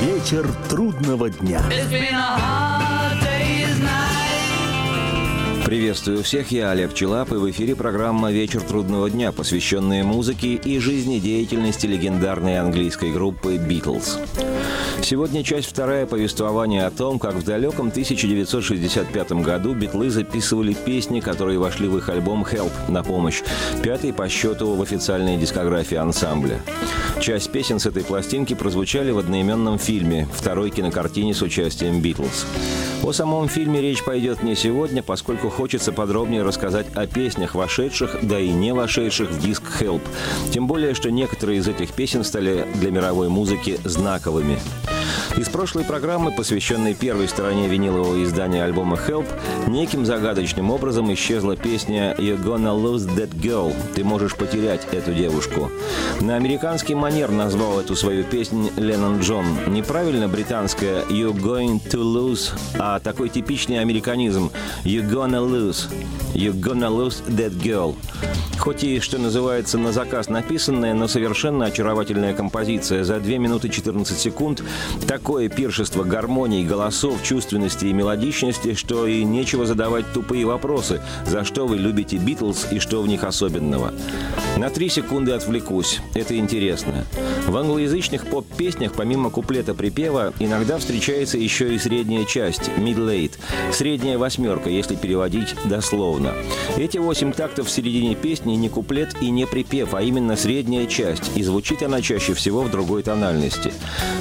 Вечер трудного дня. Приветствую всех, я Олег Челап, и в эфире программа «Вечер трудного дня», посвященная музыке и жизнедеятельности легендарной английской группы «Битлз». Сегодня часть вторая повествования о том, как в далеком 1965 году битлы записывали песни, которые вошли в их альбом «Help» на помощь, пятый по счету в официальной дискографии ансамбля. Часть песен с этой пластинки прозвучали в одноименном фильме, второй кинокартине с участием «Битлз». О самом фильме речь пойдет не сегодня, поскольку хочется подробнее рассказать о песнях, вошедших, да и не вошедших в диск «Help». Тем более, что некоторые из этих песен стали для мировой музыки знаковыми. Из прошлой программы, посвященной первой стороне винилового издания альбома «Help», неким загадочным образом исчезла песня «You're gonna lose that girl» – «Ты можешь потерять эту девушку». На американский манер назвал эту свою песню Леннон Джон. Неправильно британская «You're going to lose», а такой типичный американизм «You're gonna lose». «You're gonna lose that girl». Хоть и, что называется, на заказ написанная, но совершенно очаровательная композиция. За 2 минуты 14 секунд такое пиршество гармонии, голосов, чувственности и мелодичности, что и нечего задавать тупые вопросы, за что вы любите Битлз и что в них особенного. На три секунды отвлекусь. Это интересно. В англоязычных поп-песнях, помимо куплета-припева, иногда встречается еще и средняя часть – mid-late, средняя восьмерка, если переводить дословно. Эти восемь тактов в середине песни не куплет и не припев, а именно средняя часть, и звучит она чаще всего в другой тональности.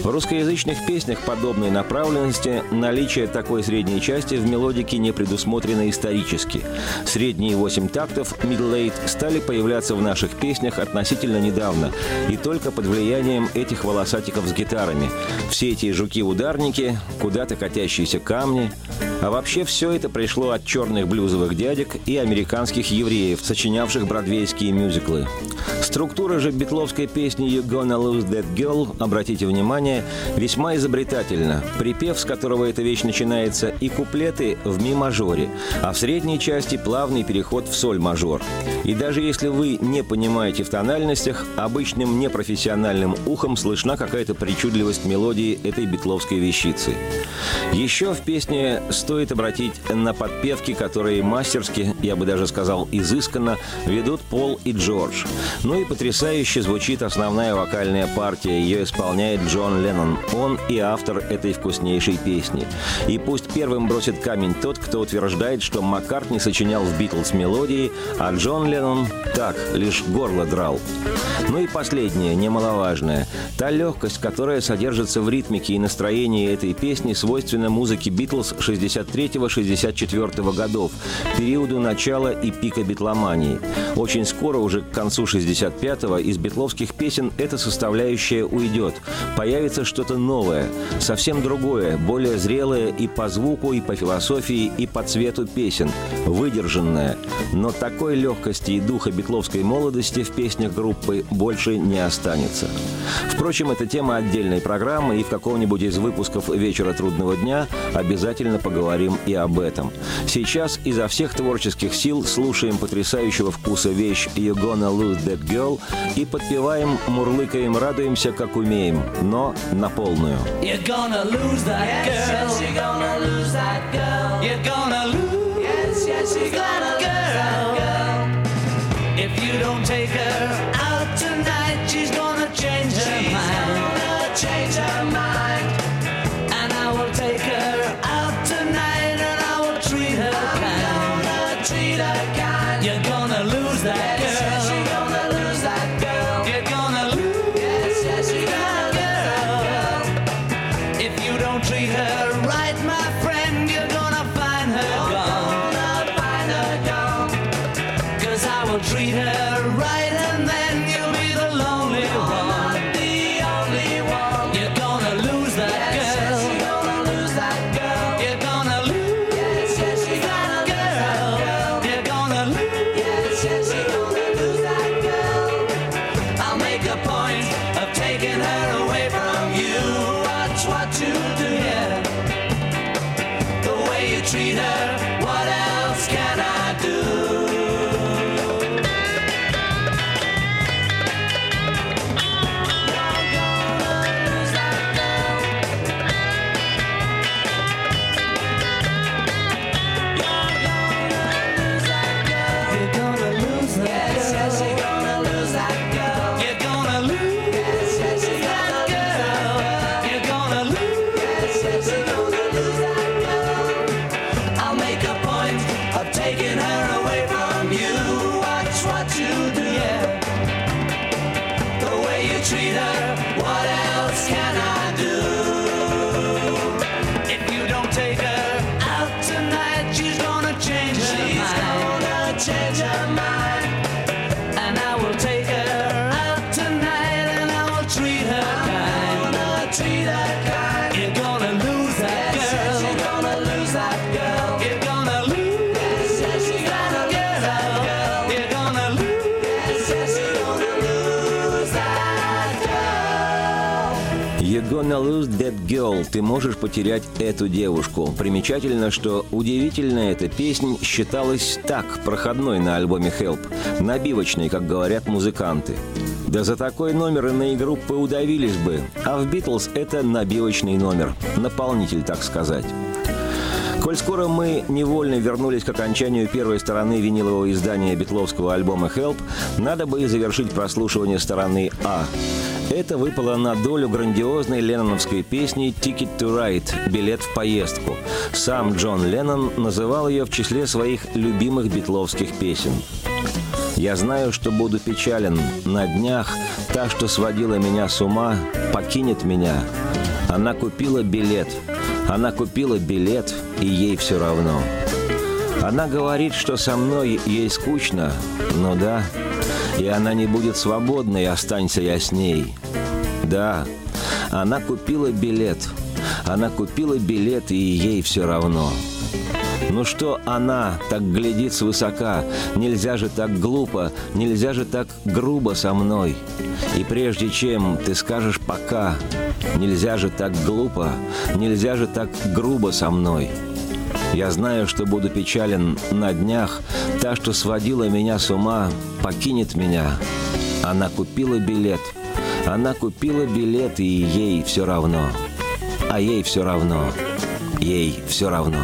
В русскоязычных песнях подобной направленности наличие такой средней части в мелодике не предусмотрено исторически. Средние восемь тактов, mid-late, стали появляться в наших песнях относительно недавно, и только под влиянием этих волосатиков с гитарами. Все эти жуки-ударники, куда-то катящиеся камни. А вообще все это пришло от черных блюзовых дядек и американских евреев, сочинявших бродвейские мюзиклы. Структура же битловской песни «You gonna lose that girl», обратите внимание, весьма изобретательна. Припев, с которого эта вещь начинается, и куплеты в ми-мажоре, а в средней части плавный переход в соль-мажор. И даже если вы не понимаете в тональностях, обычным непрофессиональным ухом слышна какая-то причудливость мелодии этой битловской вещицы. Еще в песне стоит обратить на подпевки, которые мастерски, я бы даже сказал изысканно, ведут Пол и Джордж. Ну и потрясающе звучит основная вокальная партия. Ее исполняет Джон Леннон. Он и автор этой вкуснейшей песни. И пусть первым бросит камень тот, кто утверждает, что Маккартни сочинял в «Битлз» мелодии, а Джон Леннон так, лишь горло драл. Ну и последнее, немаловажное. Та легкость, которая содержится в ритмике и настроении этой песни, свойственна музыке «Битлз» 63-64 годов, периоду начала и пика битломании. Очень скоро, уже к концу 65-го, из битловских песен эта составляющая уйдет. Появится что-то новое, совсем другое, более зрелое и по звуку, и по философии, и по цвету песен, выдержанное. Но такой легкости и духа битловской молодости в песнях группы больше не останется. Впрочем, это тема отдельной программы, и в каком-нибудь из выпусков «Вечера трудного дня» обязательно поговорим и об этом. Сейчас изо всех творческих сил слушаем потрясающего вкуса вещь «You gonna lose that girl» и подпеваем, мурлыкаем, радуемся, как умеем, но на полную. You're gonna lose that girl. Yes, yes, you're gonna lose that girl. You're gonna lose. Yes, yes, you're gonna lose that girl. If you don't take her out lose that girl. Ты можешь потерять эту девушку. Примечательно, что удивительно эта песня считалась так, проходной на альбоме Help. Набивочной, как говорят музыканты. Да за такой номер иные группы удавились бы. А в «Битлз» это набивочный номер. Наполнитель, так сказать. Коль скоро мы невольно вернулись к окончанию первой стороны винилового издания битловского альбома «Help», надо бы и завершить прослушивание стороны «А». Это выпало на долю грандиозной ленноновской песни «Ticket to Ride» – «Билет в поездку». Сам Джон Леннон называл ее в числе своих любимых битловских песен. Я знаю, что буду печален. На днях та, что сводила меня с ума, покинет меня. Она купила билет. Она купила билет, и ей все равно. Она говорит, что со мной ей скучно. Ну да, и она не будет свободной, останься я с ней. Да, она купила билет. Она купила билет, и ей все равно. Ну что она так глядит свысока? Нельзя же так глупо, нельзя же так грубо со мной. И прежде чем ты скажешь «пока», нельзя же так глупо, нельзя же так грубо со мной. Я знаю, что буду печален на днях. Та, что сводила меня с ума, покинет меня. Она купила билет. Она купила билет, и ей все равно. А ей все равно. Ей все равно.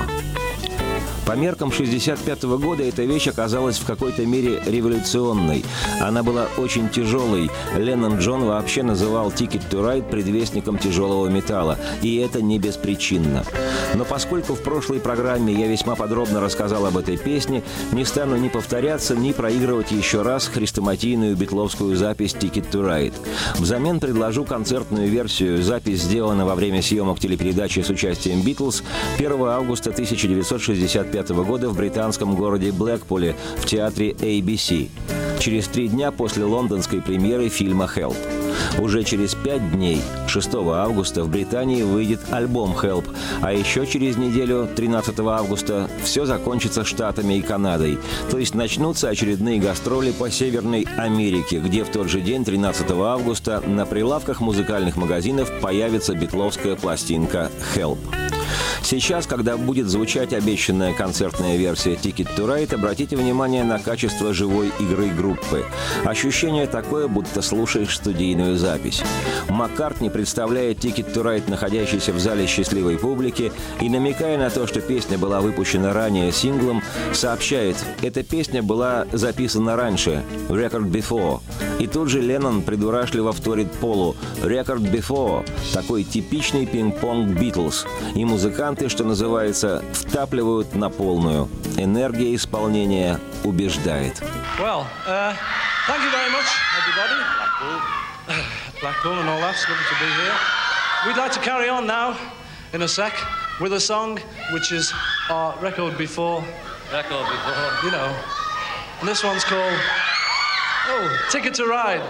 По меркам 65 года эта вещь оказалась в какой-то мере революционной. Она была очень тяжелой. Леннон Джон вообще называл «Ticket to Ride» предвестником тяжелого металла. И это не беспричинно. Но поскольку в прошлой программе я весьма подробно рассказал об этой песне, не стану ни повторяться, ни проигрывать еще раз хрестоматийную битловскую запись «Ticket to Ride». Взамен предложу концертную версию. Запись сделана во время съемок телепередачи с участием «Битлз» 1 августа 1965 1995 года в британском городе Блэкпуле в театре ABC. Через три дня после лондонской премьеры фильма «Help». Уже через пять дней, 6 августа, в Британии выйдет альбом «Help», а еще через неделю, 13 августа, все закончится Штатами и Канадой. То есть начнутся очередные гастроли по Северной Америке, где в тот же день, 13 августа, на прилавках музыкальных магазинов появится битловская пластинка «Help». Сейчас, когда будет звучать обещанная концертная версия Ticket to Ride, обратите внимание на качество живой игры группы. Ощущение такое, будто слушаешь студийную запись. Маккартни представляет Ticket to Ride, находящийся в зале счастливой публики, и намекая на то, что песня была выпущена ранее синглом, сообщает, эта песня была записана раньше, Record Before. И тут же Леннон придурашливо вторит Полу, Record Before, такой типичный пинг-понг Битлз. И музыкант музыканты, что называется, втапливают на полную. Энергия исполнения убеждает. Well, uh, thank you very much, everybody. Blackpool. Blackpool and all that. It's lovely to be here. We'd like to carry on now, in a sec, with a song which is our record before. Record before. You know. And this one's called, oh, Ticket to Ride.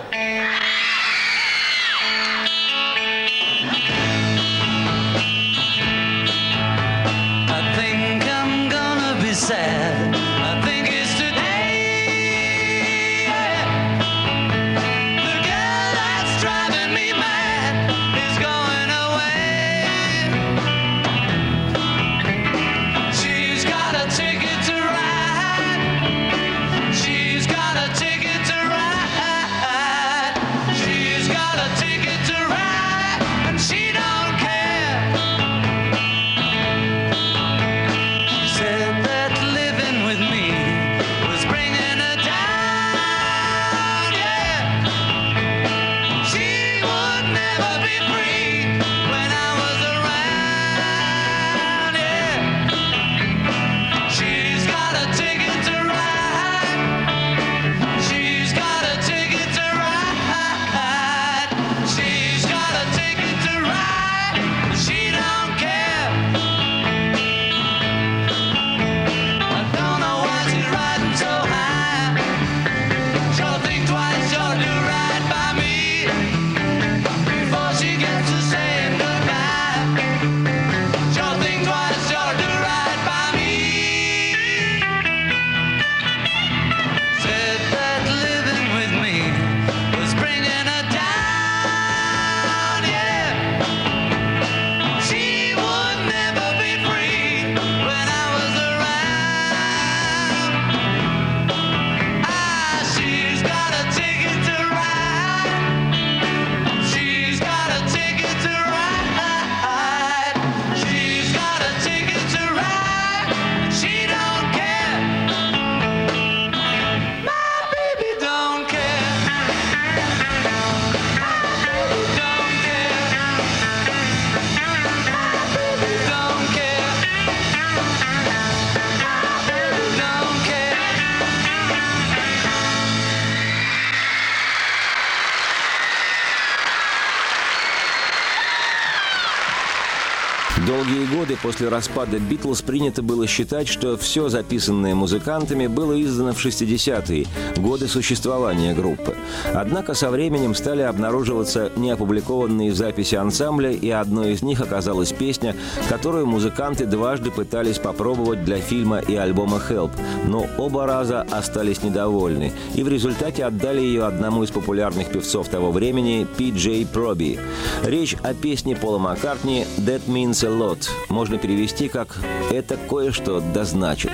После распада «Битлз» принято было считать, что все записанное музыкантами было издано в 60-е, годы существования группы. Однако со временем стали обнаруживаться неопубликованные записи ансамбля, и одной из них оказалась песня, которую музыканты дважды пытались попробовать для фильма и альбома «Help», но оба раза остались недовольны, и в результате отдали ее одному из популярных певцов того времени – Пи Джей Проби. Речь о песне Пола Маккартни «That Means a lot» можно перевести как «это кое-что да значит».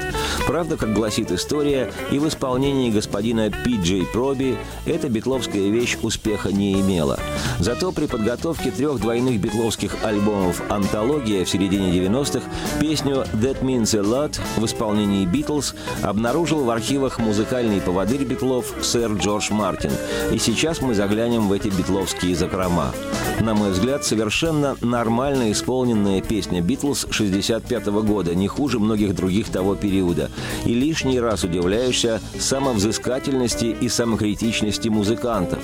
Правда, как гласит история, и в исполнении господина Пи Джей Проби эта битловская вещь успеха не имела. Зато при подготовке трех двойных битловских альбомов «Антология» в середине 90-х песню «That Means a Lot» в исполнении «Битлз» обнаружил в архивах музыкальный поводырь битлов сэр Джордж Мартин. И сейчас мы заглянем в эти битловские закрома. На мой взгляд, совершенно нормально исполненная песня «Битлз» 65 года, не хуже многих других того периода. И лишний раз удивляешься самовзыскательности и самокритичности музыкантов.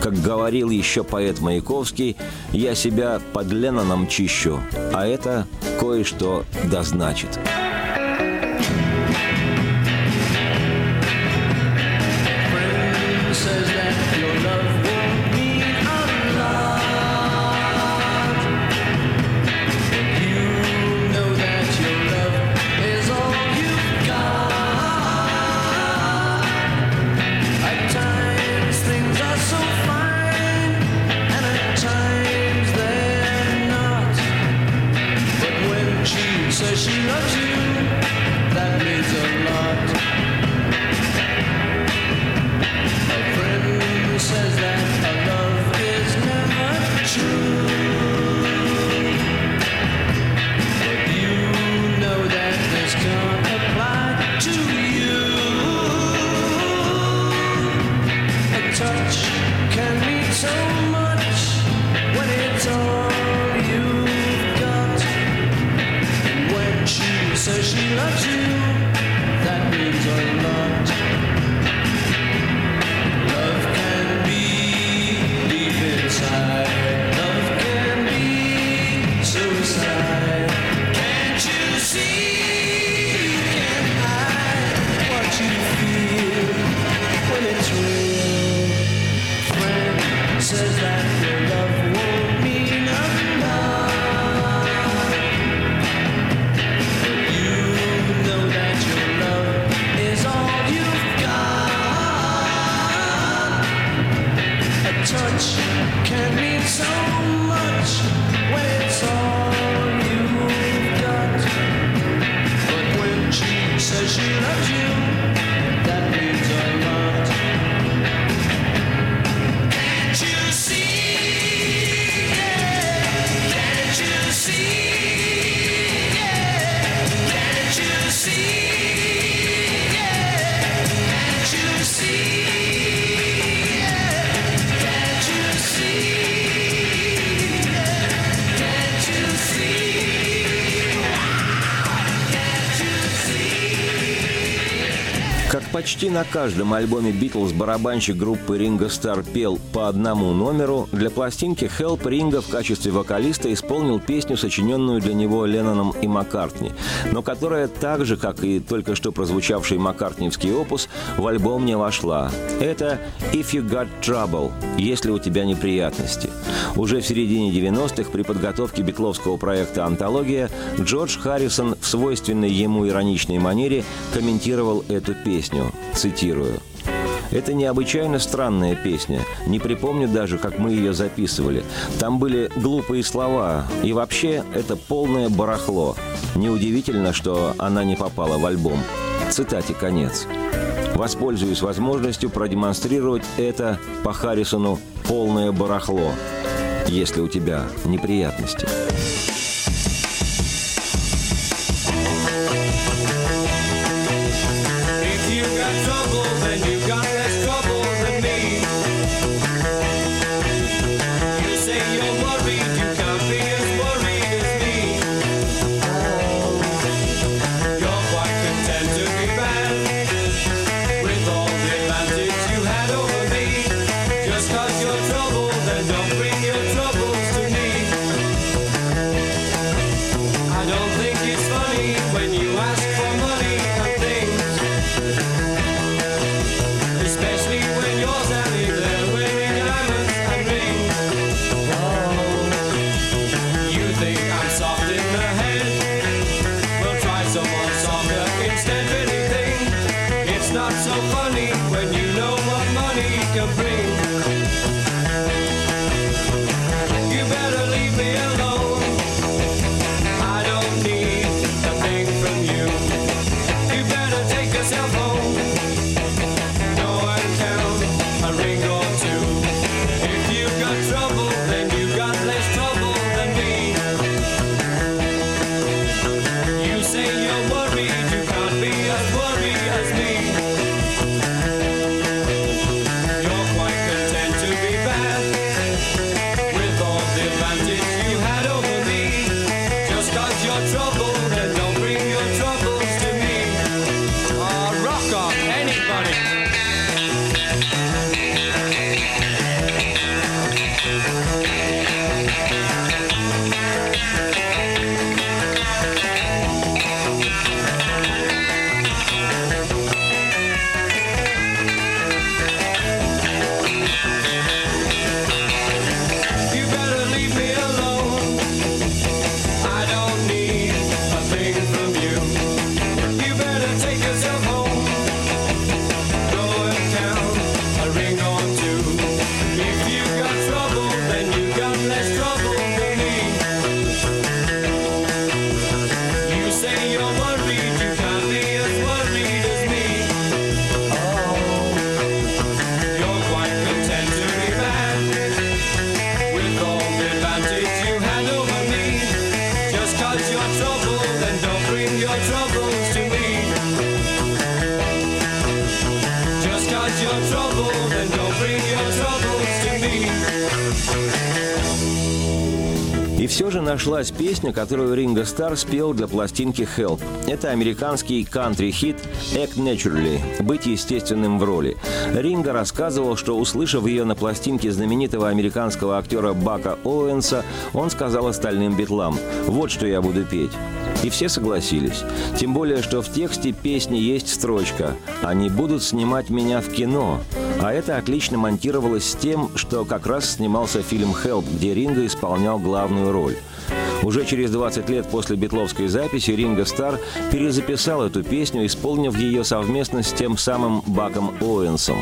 Как говорил еще поэт Маяковский, «Я себя под Ленноном чищу, а это кое-что да значит». Почти на каждом альбоме «Битлз» барабанщик группы Ринго Стар пел по одному номеру. Для пластинки «Help» Ринго в качестве вокалиста исполнил песню, сочиненную для него Ленноном и Маккартни, но которая так же, как и только что прозвучавший маккартниевский опус, в альбом не вошла. Это «If You Got Trouble» – «Если у тебя неприятности». Уже в середине 90-х при подготовке битловского проекта «Антология» Джордж Харрисон в свойственной ему ироничной манере комментировал эту песню. Цитирую. Это необычайно странная песня. Не припомню даже, как мы ее записывали. Там были глупые слова. И вообще, это полное барахло. Неудивительно, что она не попала в альбом. Цитате конец. Воспользуюсь возможностью продемонстрировать это по Харрисону полное барахло, если у тебя неприятности. Нашлась песня, которую Ринго Стар спел для пластинки «Help». Это американский кантри-хит «Act Naturally» – «Быть естественным в роли». Ринго рассказывал, что, услышав ее на пластинке знаменитого американского актера Бака Оуэнса, он сказал остальным битлам «Вот что я буду петь». И все согласились. Тем более, что в тексте песни есть строчка «Они будут снимать меня в кино». А это отлично монтировалось с тем, что как раз снимался фильм «Хелп», где Ринго исполнял главную роль. Уже через 20 лет после битловской записи Ринго Стар перезаписал эту песню, исполнив ее совместно с тем самым Баком Оуэнсом.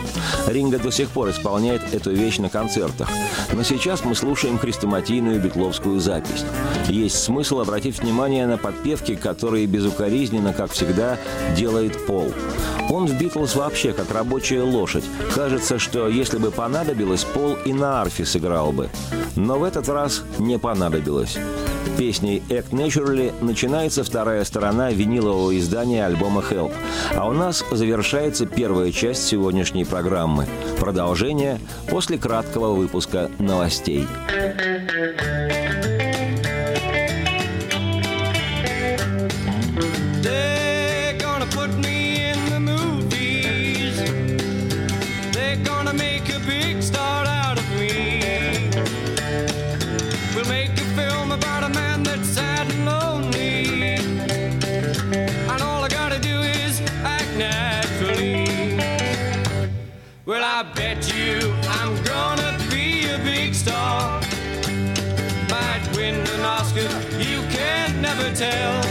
Ринго до сих пор исполняет эту вещь на концертах. Но сейчас мы слушаем хрестоматийную битловскую запись. Есть смысл обратить внимание на подпевки, которые безукоризненно, как всегда, делает Пол. Он в «Битлз» вообще как рабочая лошадь. Кажется, что если бы понадобилось, Пол и на арфе сыграл бы. Но в этот раз не понадобилось. Песней «Act Naturally» начинается вторая сторона винилового издания альбома «Help». А у нас завершается первая часть сегодняшней программы. Продолжение после краткого выпуска новостей. never tell.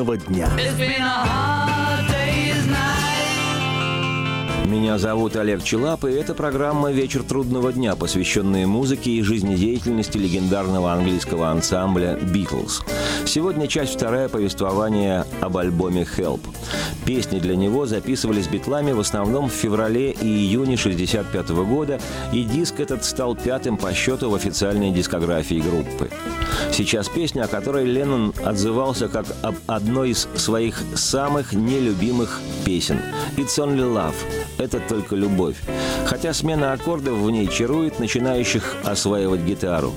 Трудного дня. Меня зовут Олег Челап, и это программа «Вечер трудного дня», посвященная музыке и жизнедеятельности легендарного английского ансамбля «Битлз». Сегодня часть вторая повествования об альбоме «Help». Песни для него записывались битлами в основном в феврале и июне 1965 года, и диск этот стал пятым по счету в официальной дискографии группы. Сейчас песня, о которой Леннон отзывался как об одной из своих самых нелюбимых песен «It's Only Love» — «Это только любовь». Хотя смена аккордов в ней чарует начинающих осваивать гитару.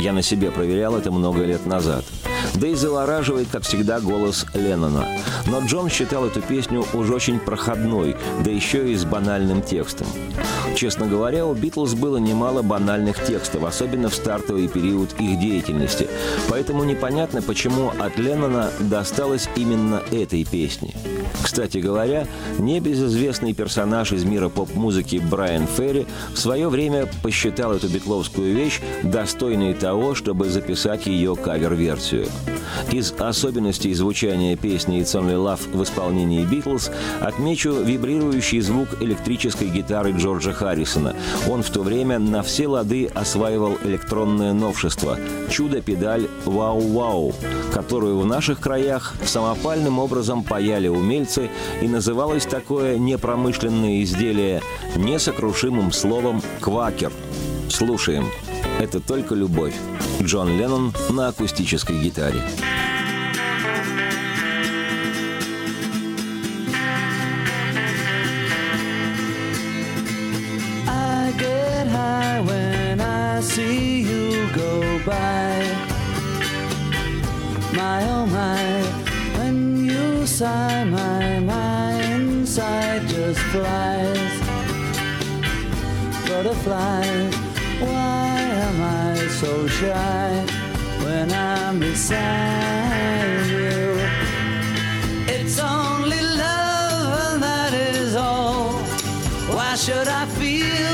Я на себе проверял это много лет назад – да и завораживает, как всегда, голос Леннона. Но Джон считал эту песню уж очень проходной, да еще и с банальным текстом. Честно говоря, у «Битлз» было немало банальных текстов, особенно в стартовый период их деятельности. Поэтому непонятно, почему от Леннона досталось именно этой песни. Кстати говоря, небезызвестный персонаж из мира поп-музыки Брайан Ферри в свое время посчитал эту битловскую вещь достойной того, чтобы записать ее кавер-версию. Из особенностей звучания песни «It's Only Love» в исполнении «Битлз» отмечу вибрирующий звук электрической гитары Джорджа Харрисона. Он в то время на все лады осваивал электронное новшество – чудо-педаль «Вау-Вау», которую в наших краях самопальным образом паяли умельцы, и называлось такое непромышленное изделие несокрушимым словом «квакер». Слушаем. Это только любовь. Джон Леннон на акустической гитаре. See you go by. My oh my, when you sigh, my mind inside just flies. Butterflies, why am I so shy when I'm beside you? It's only love, and that is all. Why should I feel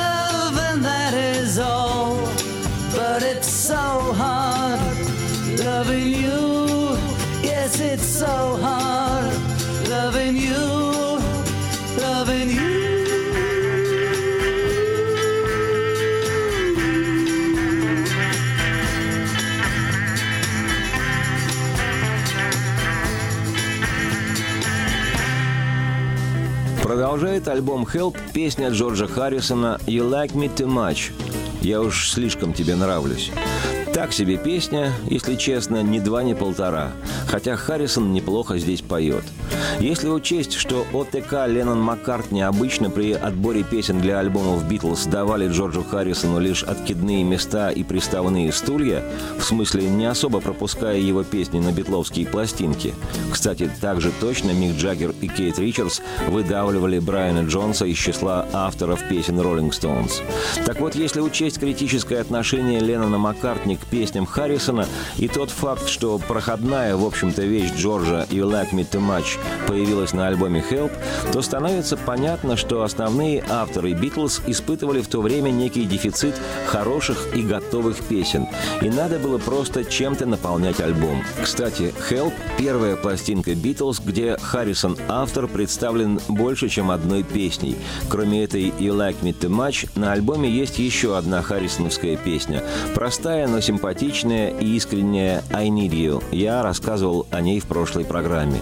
Продолжает альбом Help песня Джорджа Харрисона «You Like Me Too Much». «Я уж слишком тебе нравлюсь». Так себе песня, если честно, ни два, ни полтора. Хотя Харрисон неплохо здесь поет. Если учесть, что ОТК Леннон Маккартни обычно при отборе песен для альбомов «Битлз» давали Джорджу Харрисону лишь откидные места и приставные стулья, в смысле не особо пропуская его песни на битловские пластинки. Кстати, также точно Мик Джаггер и Кейт Ричардс выдавливали Брайана Джонса из числа авторов песен «Роллинг Стоунс». Так вот, если учесть критическое отношение Леннона Маккартни к песням Харрисона и тот факт, что проходная, в общем-то, вещь Джорджа «You Like Me Too Much» появилась на альбоме «Help», то становится понятно, что основные авторы «Битлз» испытывали в то время некий дефицит хороших и готовых песен, и надо было просто чем-то наполнять альбом. Кстати, «Help» — первая пластинка «Битлз», где Харрисон автор представлен больше, чем одной песней. Кроме этой «You Like Me Too Much» на альбоме есть еще одна харрисоновская песня. Простая, но симпатичная и искренняя «I Need You». Я рассказывал о ней в прошлой программе.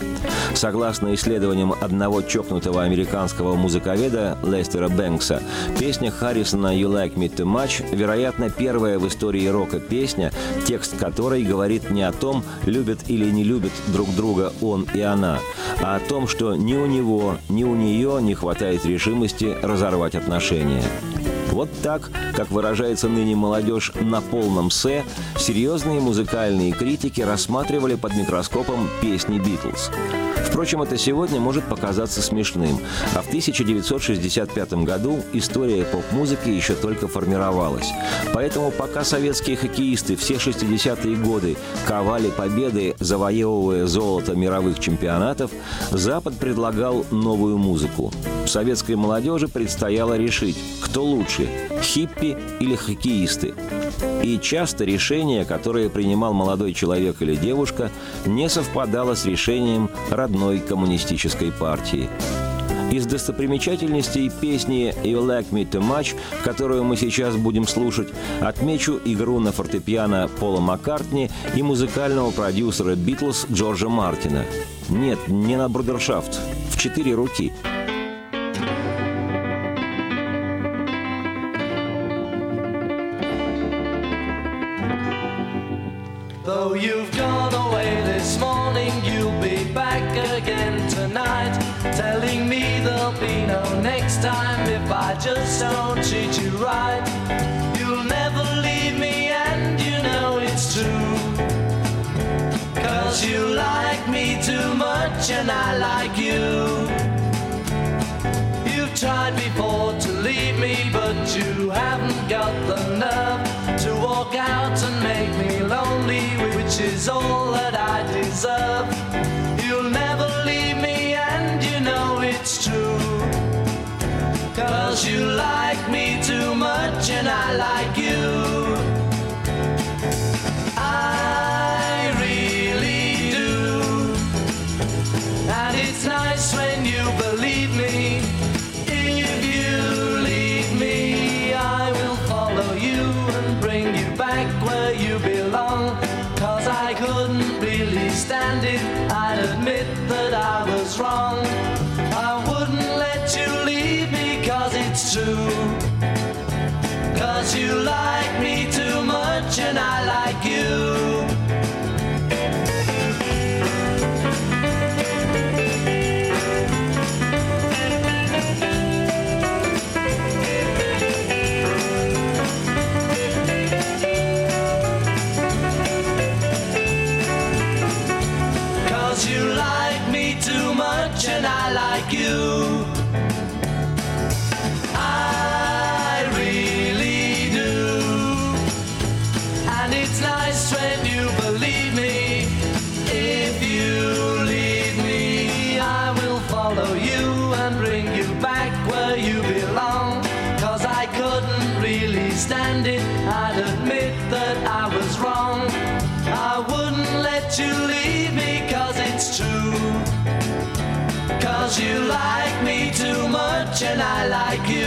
Согласно Согласно исследованиям одного чокнутого американского музыковеда Лестера Бэнкса, песня Харрисона «You Like Me Too Much» вероятно первая в истории рока песня, текст которой говорит не о том, любят или не любят друг друга он и она, а о том, что ни у него, ни у нее не хватает решимости разорвать отношения. Вот так, как выражается ныне молодежь на полном «се», серьезные музыкальные критики рассматривали под микроскопом песни «Битлз». Впрочем, это сегодня может показаться смешным, а в 1965 году история поп-музыки еще только формировалась. Поэтому пока советские хоккеисты все 60-е годы ковали победы, завоевывая золото мировых чемпионатов, Запад предлагал новую музыку. Советской молодежи предстояло решить, кто лучше – хиппи или хоккеисты. И часто решение, которое принимал молодой человек или девушка, не совпадало с решением родной коммунистической партии. Из достопримечательностей песни «You Like Me Too Much», которую мы сейчас будем слушать, отмечу игру на фортепиано Пола Маккартни и музыкального продюсера «Битлз» Джорджа Мартина. Нет, не на брудершафт, в четыре руки – Though you've gone away this morning, you'll be back again tonight. Telling me there'll be no next time if I just don't treat you right. You'll never leave me, and you know it's true. Cause you like me too much, and I like you. Is all I And I like you. I I like you.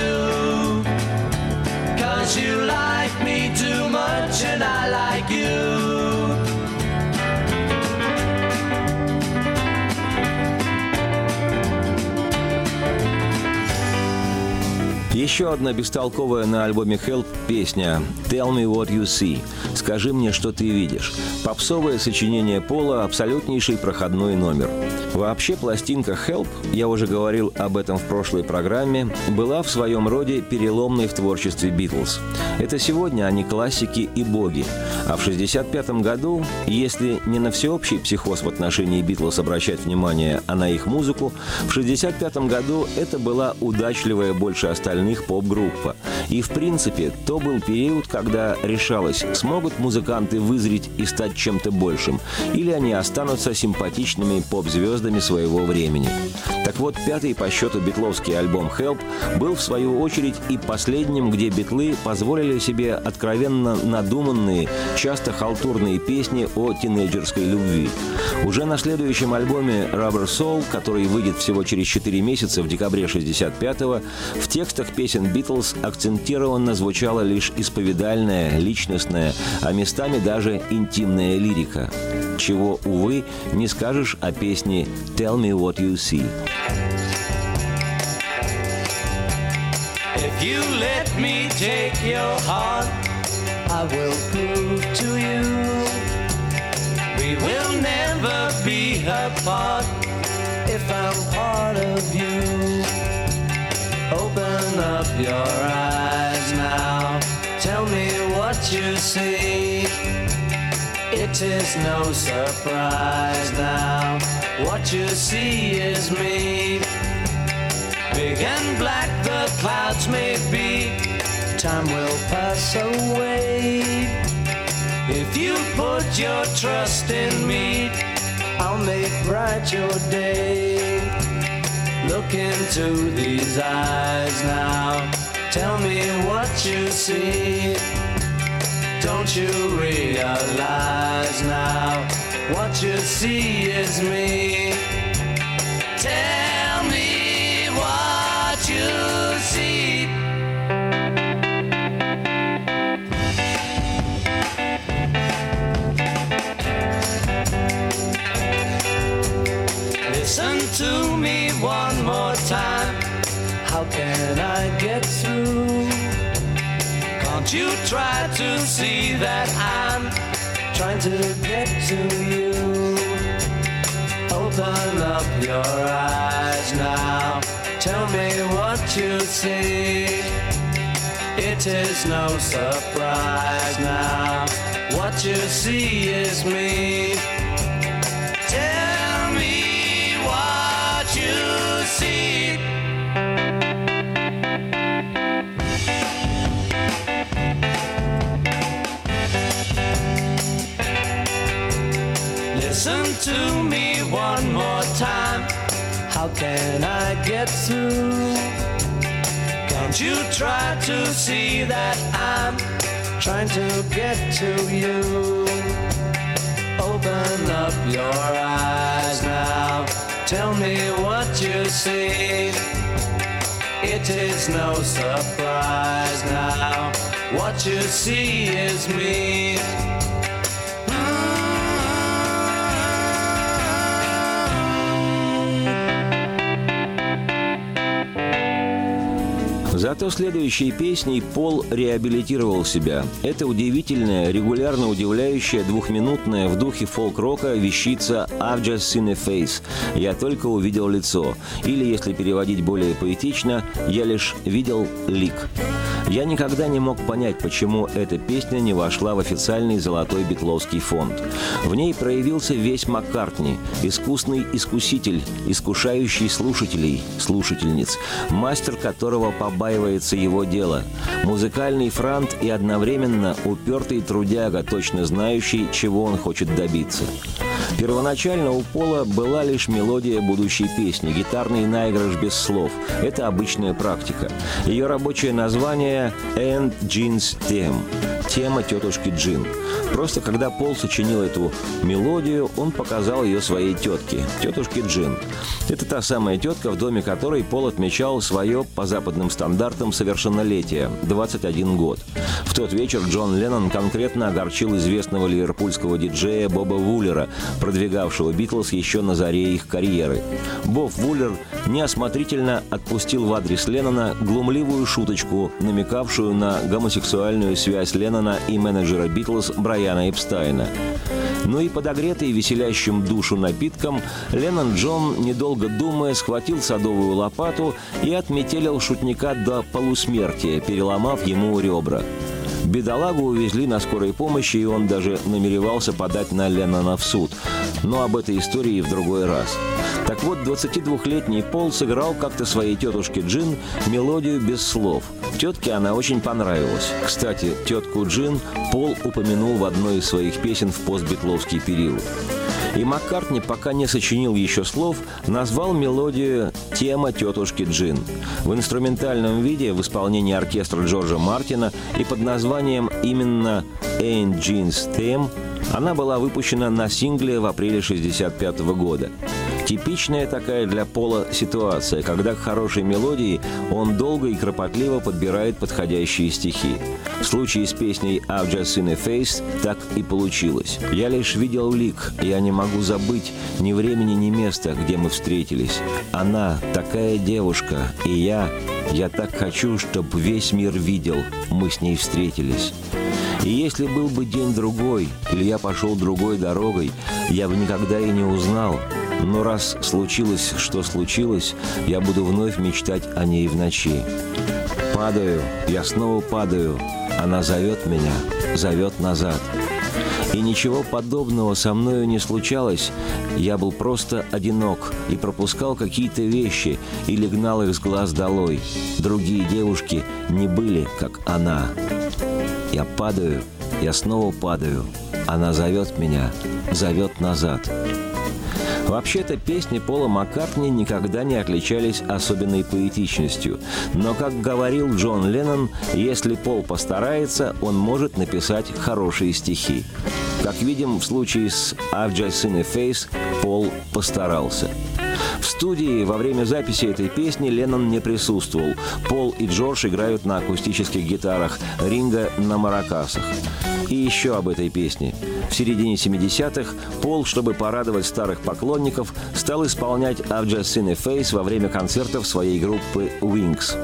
Еще одна бестолковая на альбоме Help песня «Tell me what you see» – «Скажи мне, что ты видишь». Попсовое сочинение Пола – абсолютнейший проходной номер. Вообще пластинка «Help», я уже говорил об этом в прошлой программе, была в своем роде переломной в творчестве «Битлз». Это сегодня они классики и боги. А в 1965 году, если не на всеобщий психоз в отношении «Битлз» обращать внимание, а на их музыку, в 1965 году это была удачливая больше остальных поп-группа. И, в принципе, то был период, когда решалось, смогут музыканты вызреть и стать чем-то большим, или они останутся симпатичными поп-звездами своего времени. Так вот, пятый по счету битловский альбом «Help» был, в свою очередь, и последним, где битлы позволили себе откровенно надуманные, часто халтурные песни о тинейджерской любви. Уже на следующем альбоме «Rubber Soul», который выйдет всего через 4 месяца в декабре 65-го, в текстах песни песен «Битлз» акцентированно звучала лишь исповедальная, личностная, а местами даже интимная лирика. Чего, увы, не скажешь о песне «Tell me what you see». If you let me take your heart, I will prove to you we will never be apart if I'm part of you. Open up your eyes now, tell me what you see. It is no surprise now, what you see is me. Big and black the clouds may be, time will pass away. If you put your trust in me, I'll make bright your day. Look into these eyes now, tell me what you see. Don't you realize now, what you see is me? You try to see that I'm trying to get to you? Open up your eyes now. Tell me what you see. It is no surprise now. What you see is me. Time. How can I get through? Can't you try to see that I'm trying to get to you? Open up your eyes now. Tell me what you see. It is no surprise now. What you see is me. Зато следующей песней Пол реабилитировал себя. Это удивительная, регулярно удивляющая двухминутная в духе фолк-рока вещица «I've just seen a face» – «Я только увидел лицо» или, если переводить более поэтично, «Я лишь видел лик». Я никогда не мог понять, почему эта песня не вошла в официальный золотой битловский фонд. В ней проявился весь Маккартни, искусный искуситель, искушающий слушателей, слушательниц, мастер которого побаивается его дело, музыкальный франт и одновременно упертый трудяга, точно знающий, чего он хочет добиться. Первоначально у Пола была лишь мелодия будущей песни, гитарный наигрыш без слов. Это обычная практика. Ее рабочее название «And Jean's Theme» – тема тетушки Джин. Просто когда Пол сочинил эту мелодию, он показал ее своей тетке, тетушке Джин. Это та самая тетка, в доме которой Пол отмечал свое, по западным стандартам, совершеннолетие – 21 год. В тот вечер Джон Леннон конкретно огорчил известного ливерпульского диджея Боба Вуллера, продвигавшего Битлз еще на заре их карьеры. Боб Вуллер неосмотрительно отпустил в адрес Леннона глумливую шуточку, намекавшую на гомосексуальную связь Леннона и менеджера Битлз Брайана Эпстайна. Ну и подогретый веселящим душу напитком, Леннон Джон, недолго думая, схватил садовую лопату и отметелил шутника до полусмертия, переломав ему ребра. Бедолагу увезли на скорой помощи, и он даже намеревался подать на Леннона в суд. Но об этой истории в другой раз. Так вот, 22-летний Пол сыграл как-то своей тетушке Джин мелодию без слов. Тетке она очень понравилась. Кстати, тетку Джин Пол упомянул в одной из своих песен в постбитловский период. И Маккартни, пока не сочинил еще слов, назвал мелодию «Тема тетушки Джин». В инструментальном виде в исполнении оркестра Джорджа Мартина и под названием именно «Ain't Jean's Theme» она была выпущена на сингле в апреле 1965 года. Типичная такая для Пола ситуация, когда к хорошей мелодии он долго и кропотливо подбирает подходящие стихи. В случае с песней «I've just seen a face» так и получилось. «Я лишь видел лик, я не могу забыть ни времени, ни места, где мы встретились. Она такая девушка, и я, я так хочу, чтобы весь мир видел, мы с ней встретились». И если был бы день другой, или я пошел другой дорогой, я бы никогда и не узнал. Но раз случилось, что случилось, я буду вновь мечтать о ней в ночи. Падаю, я снова падаю. Она зовет меня, зовет назад. И ничего подобного со мною не случалось. Я был просто одинок и пропускал какие-то вещи или гнал их с глаз долой. Другие девушки не были, как она. Я падаю, я снова падаю. Она зовет меня, зовет назад. Вообще-то песни Пола Маккартни никогда не отличались особенной поэтичностью. Но, как говорил Джон Леннон, если Пол постарается, он может написать хорошие стихи. Как видим, в случае с «I've just seen a face» Пол постарался. В студии во время записи этой песни Леннон не присутствовал. Пол и Джордж играют на акустических гитарах, Ринга на маракасах. И еще об этой песне. В середине 70-х Пол, чтобы порадовать старых поклонников, стал исполнять «I've just seen a face» во время концертов своей группы «Wings».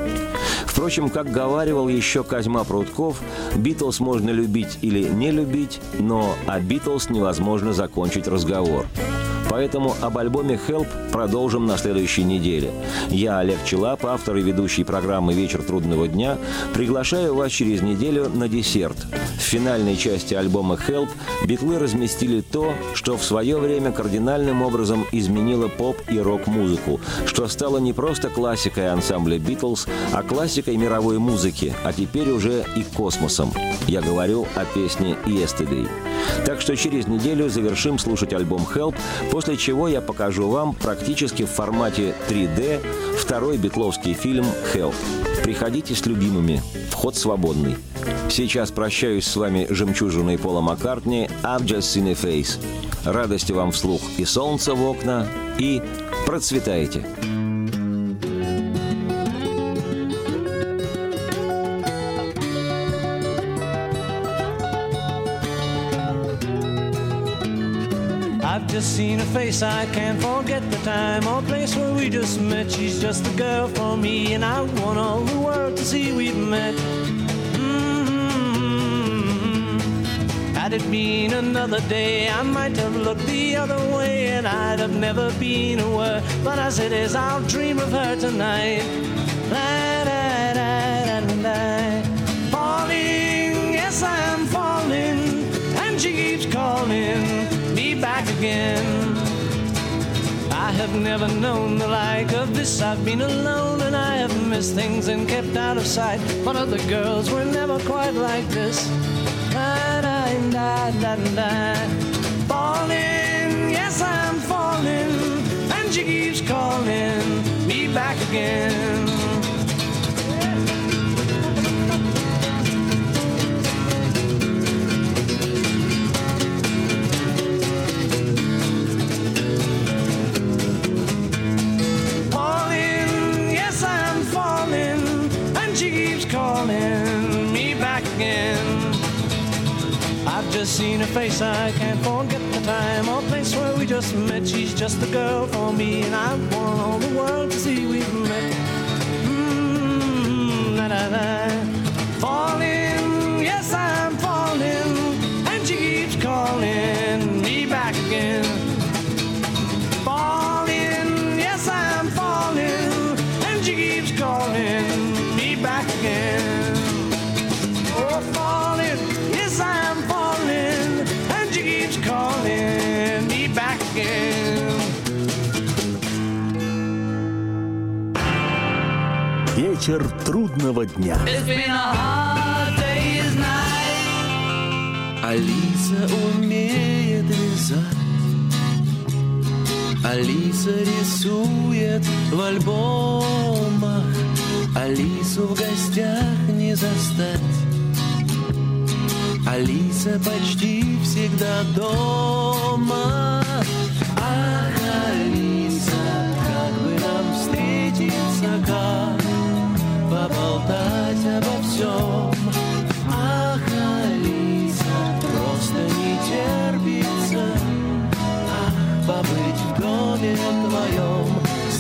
Впрочем, как говаривал еще Козьма Прутков, «Битлз можно любить или не любить, но о Битлз невозможно закончить разговор». Поэтому об альбоме «Help» продолжим на следующей неделе. Я, Олег Челап, автор и ведущий программы «Вечер трудного дня», приглашаю вас через неделю на десерт. В финальной части альбома «Help» битлы разместили то, что в свое время кардинальным образом изменило поп и рок-музыку, что стало не просто классикой ансамбля «Битлз», а классикой мировой музыки, а теперь уже и космосом. Я говорю о песне «Yesterday». Так что через неделю завершим слушать альбом «Help», после чего я покажу вам практически в формате 3D второй битловский фильм «Help». Приходите с любимыми. Вход свободный. Сейчас прощаюсь с вами жемчужиной Пола Маккартни «I've just seen a face». Радости вам вслух и солнца в окна, и процветайте! Just seen her face, I can't forget the time or place where we just met. She's just the girl for me, and I want all the world to see we've met. Mm-hmm. Had it been another day, I might have looked the other way, and I'd have never been aware. But as it is, I'll dream of her tonight. La, da, da, da, da. Falling, yes, I am falling, and she keeps calling again. I have never known the like of this. I've been alone and I have missed things and kept out of sight. But other girls were never quite like this. Da, da, da, da, da. Falling, yes, I'm falling, and she keeps calling me back again. Seen her face, I can't forget the time or place where we just met. She's just the girl for me, and I want all the world to see we've met. Mm, la, la, la. Falling, yes, I'm falling, and she keeps calling me back again Вечер трудного дня. Алиса умеет вязать Алиса рисует в альбомах. Алису в гостях не застать. Алиса почти всегда дома. Ах,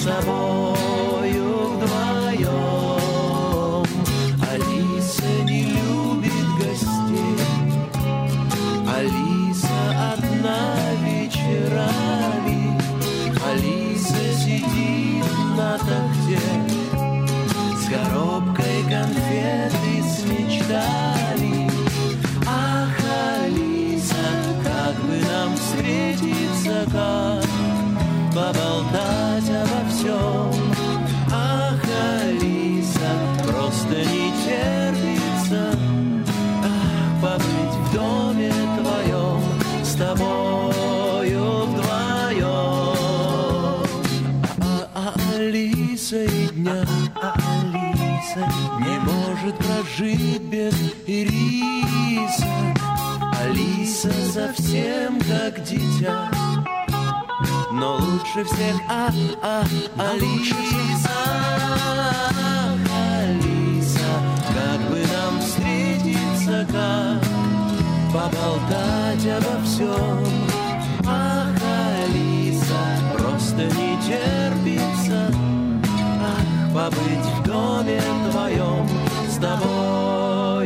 с тобою вдвоем. Алиса не любит гостей, Алиса одна вечерами, Алиса сидит на тахте с коробкой конфет и с мечтами. Ах, Алиса, как бы нам встретиться, как поболтать Алиса не может прожить без ириса. Алиса совсем как дитя, но лучше всех, а, а, Алиса, Ах, Алиса, как бы нам встретиться, как поболтать обо всем. Ах, Алиса, просто не терпится, побыть в доме твоем с тобою,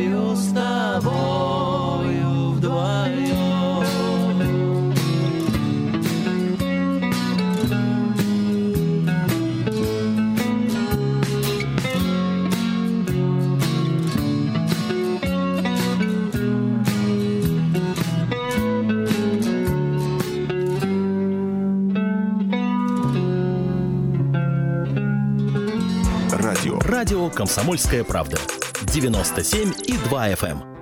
Радио. «Комсомольская правда». 97,2 FM.